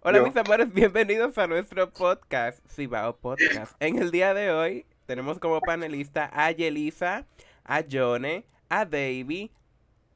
Hola mis amores, bienvenidos a nuestro podcast, Cibao Podcast. En el día de hoy tenemos como panelista a Yelisa, a Jone, a Davey.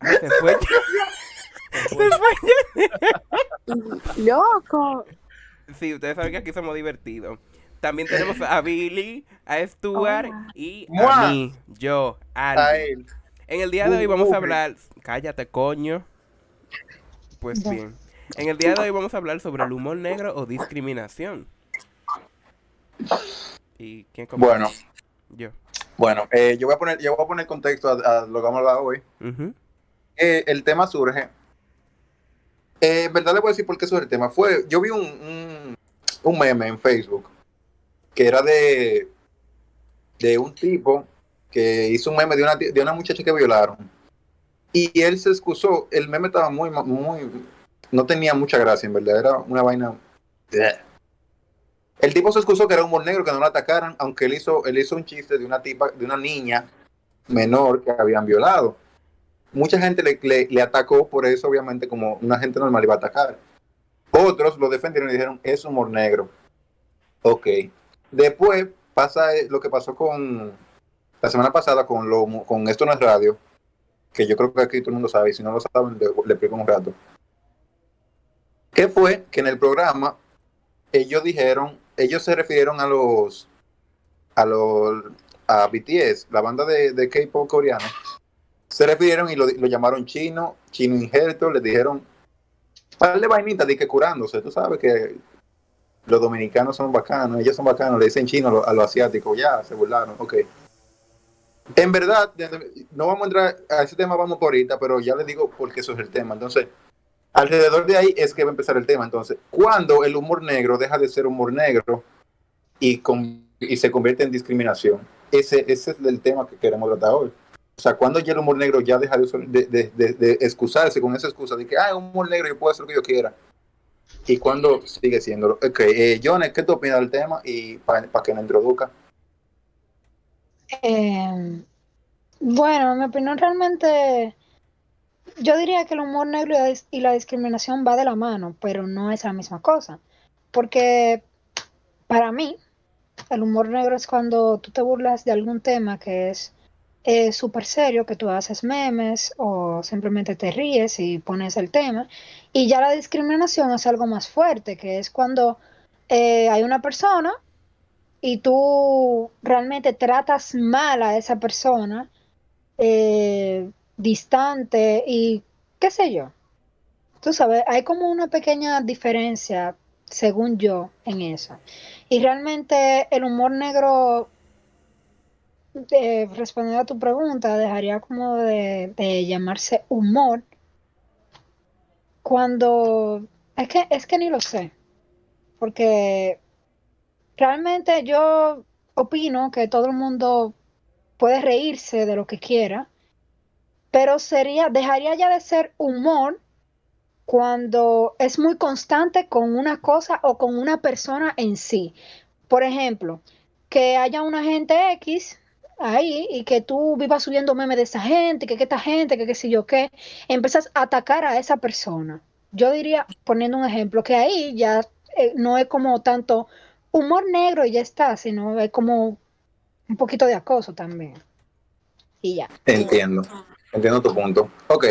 Ah, se fue. se fue. Loco. Sí, ustedes saben que aquí somos divertidos. También tenemos a Billy, a Stuart y a mí, yo, Aldi. En el día de hoy vamos a hablar. Cállate, coño. Pues bien. En el día de hoy vamos a hablar sobre el humor negro o discriminación. ¿Y quién comienza? Bueno, Yo. bueno, eh, yo voy a poner, yo voy a poner contexto a, a lo que vamos a hablar hoy. Eh, el tema surge. eh, en verdad le voy a decir por qué surge el tema. Fue, yo vi un, un, un meme en Facebook que era de, de un tipo que hizo un meme de una, de una muchacha que violaron. Y él se excusó. El meme estaba muy, muy. No tenía mucha gracia, en verdad. Era una vaina. Bleh. El tipo se excusó que era humor negro, que no lo atacaran, aunque él hizo, él hizo un chiste de una tipa, de una niña menor que habían violado mucha gente le, le- le atacó por eso, obviamente, como una gente normal iba a atacar. Otros lo defendieron y dijeron, es humor negro. Ok. Después pasa eh, lo que pasó con la semana pasada con, lo, con Esto no es radio, que yo creo que aquí todo el mundo sabe, y si no lo saben, le, le explico un rato. ¿Qué fue? Que en el programa ellos dijeron, ellos se refirieron a los, a los, a BTS, la banda de, de K-pop coreano, se refirieron y lo, lo llamaron chino, chino injerto, les dijeron, par de vainitas de que curándose, tú sabes que los dominicanos son bacanos, ellos son bacanos, le dicen chino a los lo asiáticos, ya, se burlaron, ok. En verdad, no vamos a entrar a ese tema, vamos por ahorita, pero ya les digo por qué eso es el tema. Entonces, alrededor de ahí es que va a empezar el tema. Entonces, cuando el humor negro deja de ser humor negro y, con- y se convierte en discriminación, ese, ese es el tema que queremos tratar hoy. O sea, cuando ya el humor negro ya deja de, usar- de, de- de- de excusarse con esa excusa de que, ah, humor negro, yo puedo hacer lo que yo quiera. Y cuando sigue siendo. Ok, eh, Jones, ¿qué tú opinas del tema? Y para que nos introduzca. Eh, bueno, mi opinión realmente, yo diría que el humor negro y la, discriminación va de la mano, pero no es la misma cosa. Porque para mí, el humor negro es cuando tú te burlas de algún tema que es eh, súper serio, que tú haces memes o simplemente te ríes y pones el tema. Y ya la discriminación es algo más fuerte, que es cuando eh, hay una persona y tú realmente tratas mal a esa persona, eh, distante y qué sé yo. Tú sabes, hay como una pequeña diferencia, según yo, en eso. Y realmente el humor negro, eh, respondiendo a tu pregunta, dejaría como de, de llamarse humor cuando... Es que, es que ni lo sé, porque realmente yo opino que todo el mundo puede reírse de lo que quiera, pero sería, dejaría ya de ser humor cuando es muy constante con una cosa o con una persona en sí. Por ejemplo, que haya una gente X ahí y que tú vivas subiendo memes de esa gente, que, que esta gente, que qué sé yo qué, empiezas a atacar a esa persona. Yo diría, poniendo un ejemplo, que ahí ya eh, no es como tanto humor negro y ya está, sino es como un poquito de acoso también. Y ya. Entiendo. Entiendo tu punto. Ok.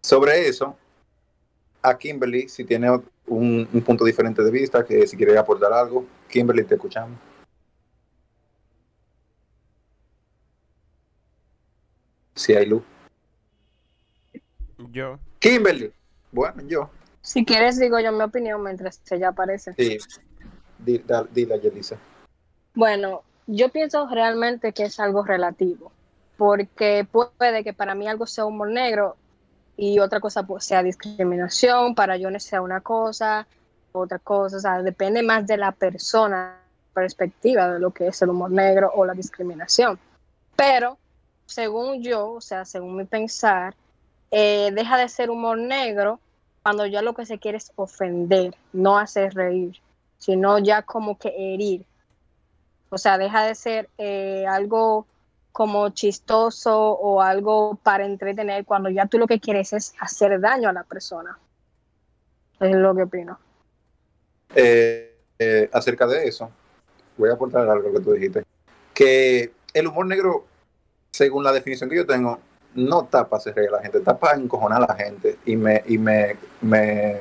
Sobre eso, a Kimberly, si tiene un, un punto diferente de vista, que si quiere aportar algo, Kimberly, te escuchamos. Si hay luz. Yo. Kimberly. Bueno, yo. Si quieres, digo yo mi opinión mientras ella aparece. Sí. Di- da- Dile, Yelisa. Bueno, yo pienso realmente que es algo relativo, porque puede que para mí algo sea humor negro y otra cosa pues, sea discriminación, para no sea una cosa, otra cosa, o sea, depende más de la persona, perspectiva de lo que es el humor negro o la discriminación. Pero, según yo, o sea, según mi pensar, eh, deja de ser humor negro cuando ya lo que se quiere es ofender, no hacer reír, sino ya como que herir. O sea, deja de ser eh, algo como chistoso o algo para entretener cuando ya tú lo que quieres es hacer daño a la persona. Es lo que opino. Eh, eh, acerca de eso, voy a aportar algo que tú dijiste. Que el humor negro, según la definición que yo tengo, no tapa hacer reír a la gente, tapa encojonar a la gente. Y me, y me, me,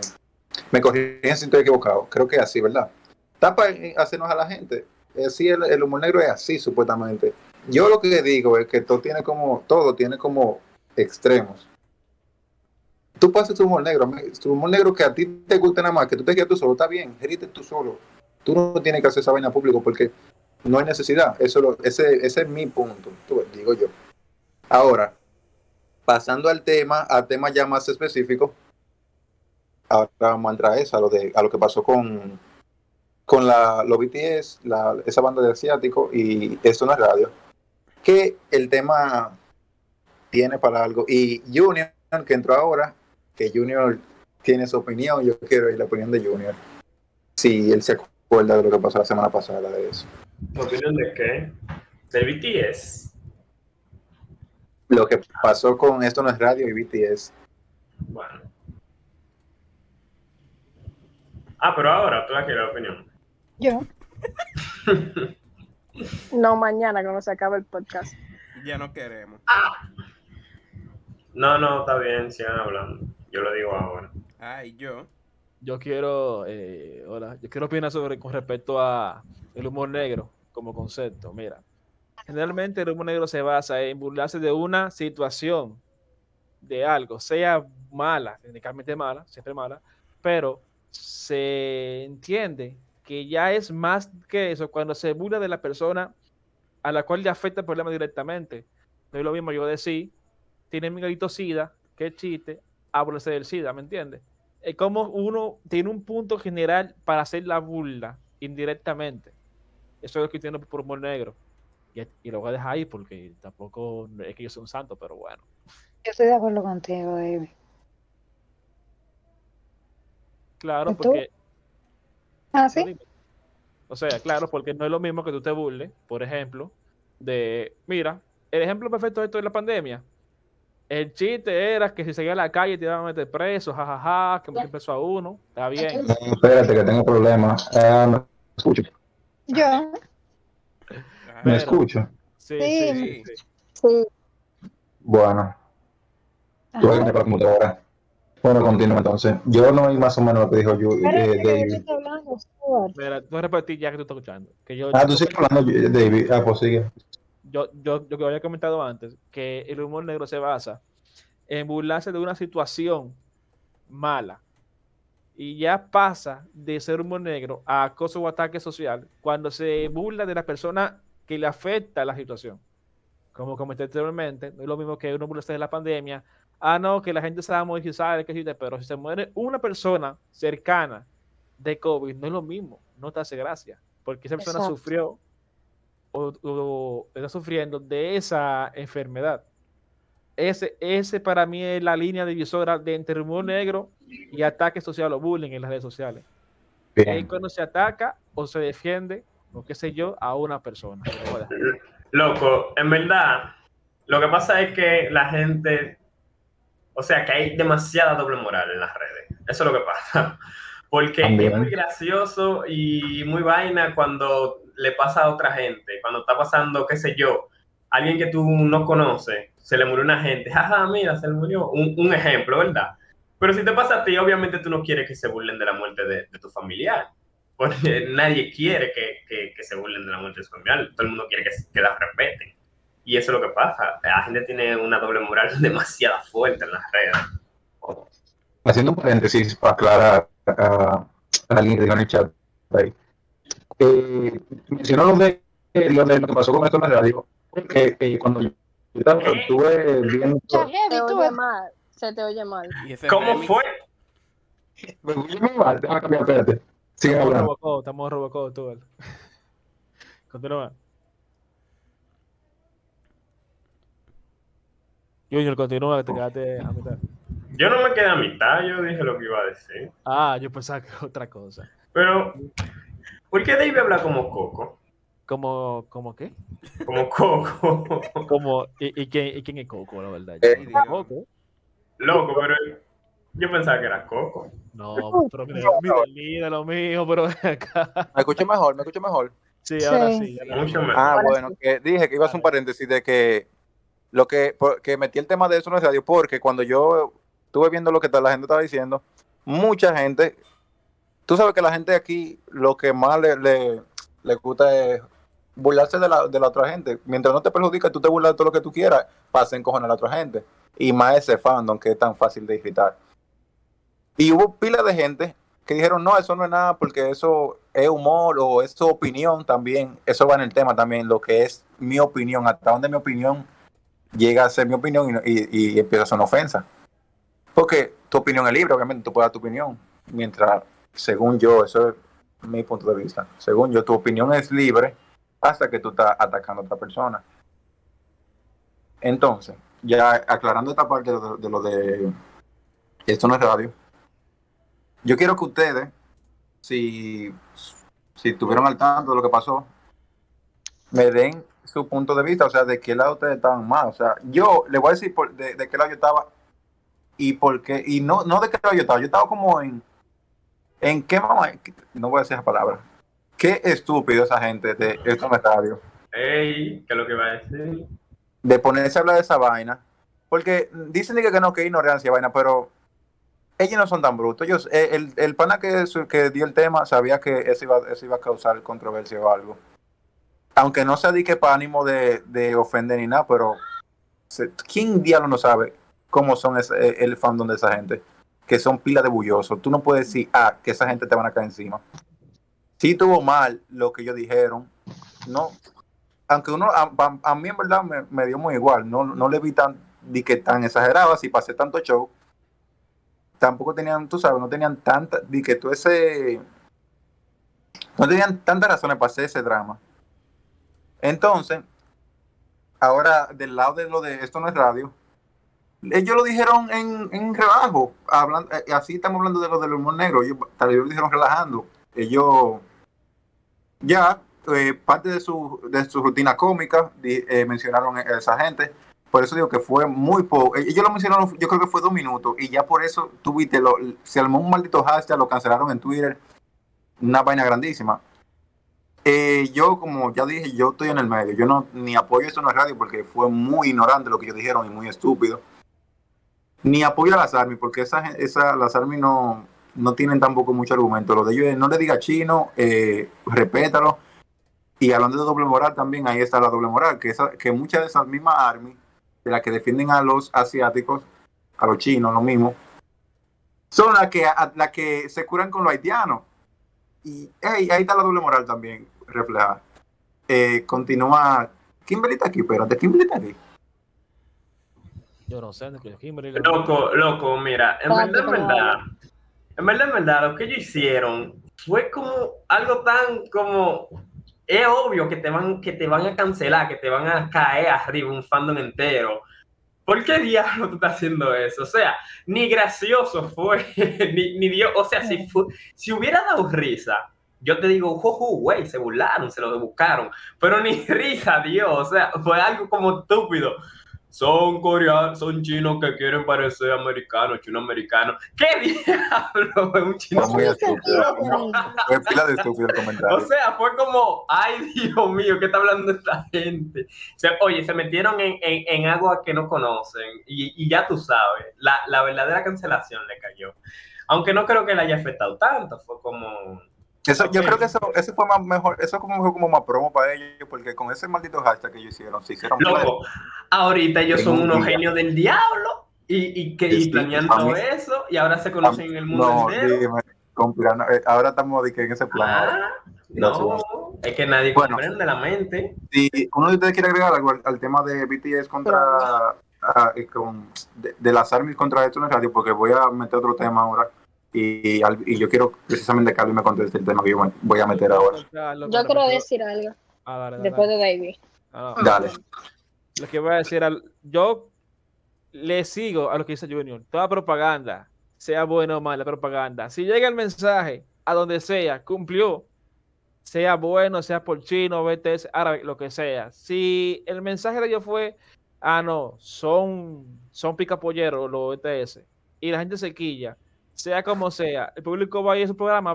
me corrigen si estoy equivocado. Creo que es así, ¿verdad? Tapa hacernos a la gente. Sí, el, el humor negro es así, supuestamente. Yo lo que digo es que todo tiene como, todo tiene como extremos. Tú pasas tu humor negro, tu humor negro que a ti te gusta nada más, que tú te quedas tú solo, está bien, gerite tú solo. Tú no tienes que hacer esa vaina público porque no hay necesidad. Eso lo, ese, ese es mi punto, digo yo. Ahora, pasando al tema, a temas ya más específicos, ahora vamos a entrar a eso, a lo, de, a lo que pasó con, con la, los BTS, la, esa banda de asiático y esto no es radio que el tema tiene para algo. Y Junior, que entró ahora, que Junior tiene su opinión, yo quiero ir la opinión de Junior. Si él se acuerda de lo que pasó la semana pasada de eso. ¿Opinión de qué? ¿Del BTS? Lo que pasó con Esto no es radio y BTS. Bueno. Ah, pero ahora tú la quieres la opinión. Yo. No mañana cuando se acabe el podcast. Ya no queremos. Ah. No, no, está bien, sigan hablando. Yo lo digo ahora. Ay, yo. Yo quiero, eh, hola, yo quiero opinar sobre con respecto a el humor negro como concepto. Mira, generalmente el humor negro se basa en burlarse de una situación, de algo, sea mala, técnicamente mala, siempre mala, pero se entiende que ya es más que eso cuando se burla de la persona a la cual le afecta el problema directamente. No es lo mismo yo decir, tiene mi gatito SIDA, qué chiste, háblese del SIDA, ¿me entiendes? Es como uno tiene un punto general para hacer la burla indirectamente. Eso es lo que tiene por humor negro. Y, lo voy a dejar ahí porque tampoco es que yo sea un santo, pero bueno. Yo estoy de acuerdo contigo, David. Claro, porque Ah, sí. O sea, claro, porque no es lo mismo que tú te burles, por ejemplo, de, mira, el ejemplo perfecto de esto es la pandemia. El chiste era que si seguía en la calle te iban a meter preso, jajaja, que me empezó a uno, está bien. espérate, que tengo problemas. Eh, ¿Me escucho? Yo. ¿Me escucho? Sí, sí, sí. sí. Bueno. Tú la computadora. Bueno, continúa entonces. Yo no oí más o menos lo que dijo yo, eh, David. Mira, tú repetir ya que tú estás escuchando. Que yo, ah, tú sigues hablando, David. Ah, pues sigue. Yo, yo, yo que había comentado antes, que el humor negro se basa en burlarse de una situación mala. Y ya pasa de ser humor negro a acoso o ataque social cuando se burla de la persona que le afecta la situación. Como comenté anteriormente, no es lo mismo que uno burlarse de la pandemia ah, no, que la gente se va a sabe que existe, pero si se muere una persona cercana de COVID, no es lo mismo, no te hace gracia, porque esa persona sufrió o, está sufriendo de esa enfermedad. Ese, ese para mí es la línea divisora de entre humor negro y ataque social o bullying en las redes sociales. Ahí cuando se ataca o se defiende, o qué sé yo, a una persona. Loco, en verdad, lo que pasa es que la gente o sea que hay demasiada doble moral en las redes. Eso es lo que pasa. Porque es muy gracioso y muy vaina cuando le pasa a otra gente. Cuando está pasando, qué sé yo, alguien que tú no conoces, se le murió una gente. Jaja, mira, se le murió. Un, ejemplo, ¿verdad? Pero si te pasa a ti, obviamente tú no quieres que se burlen de la muerte de, tu familiar. Porque nadie quiere que, se burlen de la muerte de su familiar. Todo el mundo quiere que, que la respeten. Y eso es lo que pasa. La gente tiene una doble moral demasiado fuerte en las redes. Haciendo un paréntesis para aclarar a, alguien que diga en el chat ahí. Eh, mencionó lo de, lo de lo que pasó con esto en la radio. Que eh, cuando yo estuve viendo. Se te oye mal. Se te oye mal. ¿Cómo fue? Me voy mal. Déjame cambiar, espérate. Sigue hablando. Estamos Robocop, tú. Continúa. Junior, continúa, que te quedaste a mitad. Yo no me quedé a mitad, yo dije lo que iba a decir. Ah, yo pensaba que otra cosa. Pero, ¿por qué Dave habla como Coco? ¿Como, como qué? Como Coco. como, ¿y, quién, ¿y, quién, es Coco, la verdad? Eh, Loco, pero Yo pensaba que era Coco. No, pero mira, mira, lo mío, pero acá. Me escucho mejor, me escucho mejor. Sí, ahora sí. Mucho mejor. Ah, bueno, que dije que iba a hacer un paréntesis de que lo que, que metí el tema de eso en el radio, porque cuando yo estuve viendo lo que la gente estaba diciendo, mucha gente, tú sabes que la gente aquí lo que más le, le, gusta es burlarse de la, de la otra gente. Mientras no te perjudica, tú te burlas de todo lo que tú quieras, pasa encojonar a la otra gente. Y más ese fandom que es tan fácil de irritar. Y hubo pila de gente que dijeron, no, eso no es nada porque eso es humor o es su opinión también. Eso va en el tema también, lo que es mi opinión, hasta donde mi opinión llega a ser mi opinión y, y, empieza a ser una ofensa. Porque tu opinión es libre, obviamente, tú puedes dar tu opinión. Mientras, según yo, eso es mi punto de vista. Según yo, tu opinión es libre hasta que tú estás atacando a otra persona. Entonces, ya aclarando esta parte de, lo de esto no es radio yo quiero que ustedes, si, si estuvieron al tanto de lo que pasó, me den su punto de vista, o sea, de qué lado ustedes estaban más. O sea, yo le voy a decir de, qué lado yo estaba y por qué, y no, no de qué lado yo estaba, yo estaba como en, en qué mamá, no voy a decir esa palabra. Qué estúpido esa gente de esto en radio. Ey, ¿qué es lo que va a decir? De ponerse a hablar de esa vaina. Porque dicen que, que no, que ignorancia vaina, pero ellos no son tan brutos. Ellos, eh, el, el pana que, que dio el tema sabía que eso iba, eso iba a causar controversia o algo. Aunque no se dedique para ánimo de, de, ofender ni nada, pero ¿quién diablo no sabe cómo son eh, el fandom de esa gente? Que son pilas de bullosos. Tú no puedes decir, ah, que esa gente te van a caer encima. Si tuvo mal lo que ellos dijeron, no. Aunque uno, a, mí en verdad me, dio muy igual. No, no le vi tan, di que tan exagerado así pasé tanto show tampoco tenían, tú sabes, no tenían tanta, di que tú ese, no tenían tantas razones para hacer ese drama. Entonces, ahora del lado de lo de esto no es radio, ellos lo dijeron en, en relajo, hablando, eh, así estamos hablando de lo del humor negro, ellos tal vez lo dijeron relajando, ellos ya eh, parte de su, de su rutina cómica eh, mencionaron a esa gente por eso digo que fue muy poco. Ellos lo mencionaron, yo creo que fue dos minutos. Y ya por eso tuviste, lo, se armó un maldito hashtag, lo cancelaron en Twitter. Una vaina grandísima. Eh, yo, como ya dije, yo estoy en el medio. Yo no ni apoyo eso en la radio porque fue muy ignorante lo que ellos dijeron y muy estúpido. Ni apoyo a las Army porque esa, esa, las Army no, no tienen tampoco mucho argumento. Lo de ellos no le diga chino, eh, respétalo. Y hablando de doble moral también, ahí está la doble moral, que, esa, que muchas de esas mismas Army de las que defienden a los asiáticos, a los chinos, lo mismo, son las que, la que se curan con los haitianos. Y ahí está la doble moral también reflejada. Eh, continúa. Kimberly está aquí, espérate, Kimberly está aquí. Yo no sé, Kimberly. Loco, loco, mira, en verdad, en verdad, en verdad, en verdad, lo que ellos hicieron fue como algo tan como es obvio que te van, que te van a cancelar, que te van a caer arriba un fandom entero. ¿Por qué diablo tú estás haciendo eso? O sea, ni gracioso fue, ni, ni Dios, o sea, si, si hubiera dado risa, yo te digo, juju, güey, se burlaron, se lo buscaron, pero ni risa Dios, o sea, fue algo como estúpido son coreanos, son chinos que quieren parecer americanos, chino americanos. ¿Qué diablo? Un chino muy estúpido. Fue pila de estúpido el comentario. O sea, fue como, ay Dios mío, ¿qué está hablando esta gente? oye, se metieron en, en, en, agua que no conocen y, y ya tú sabes, la, la verdadera cancelación le cayó. Aunque no creo que le haya afectado tanto, fue como eso, yo creo que eso, eso fue más mejor, eso como fue como más promo para ellos, porque con ese maldito hashtag que ellos hicieron, se hicieron. Loco, ahorita ellos son unos genios del diablo y, y que y planean todo eso y ahora se conocen en el mundo entero. Eh, ahora estamos en ese plan. Ah, no, es que nadie bueno, comprende la mente. Si uno de ustedes quiere agregar algo al, tema de BTS contra ah, con, de, de, las armas contra esto en el radio, porque voy a meter otro tema ahora y, y, yo quiero precisamente que alguien me conteste el tema que yo voy a meter ahora. Yo quiero decir algo. Ah, después de David. Ah, dale. Lo que voy a decir, yo le sigo a lo que dice Junior. Toda propaganda, sea buena o mala propaganda, si llega el mensaje a donde sea, cumplió, sea bueno, sea por chino, BTS, árabe, lo que sea. Si el mensaje de ellos fue, ah, no, son, son picapolleros los BTS, y la gente se quilla, sea como sea, el público va a ir a su programa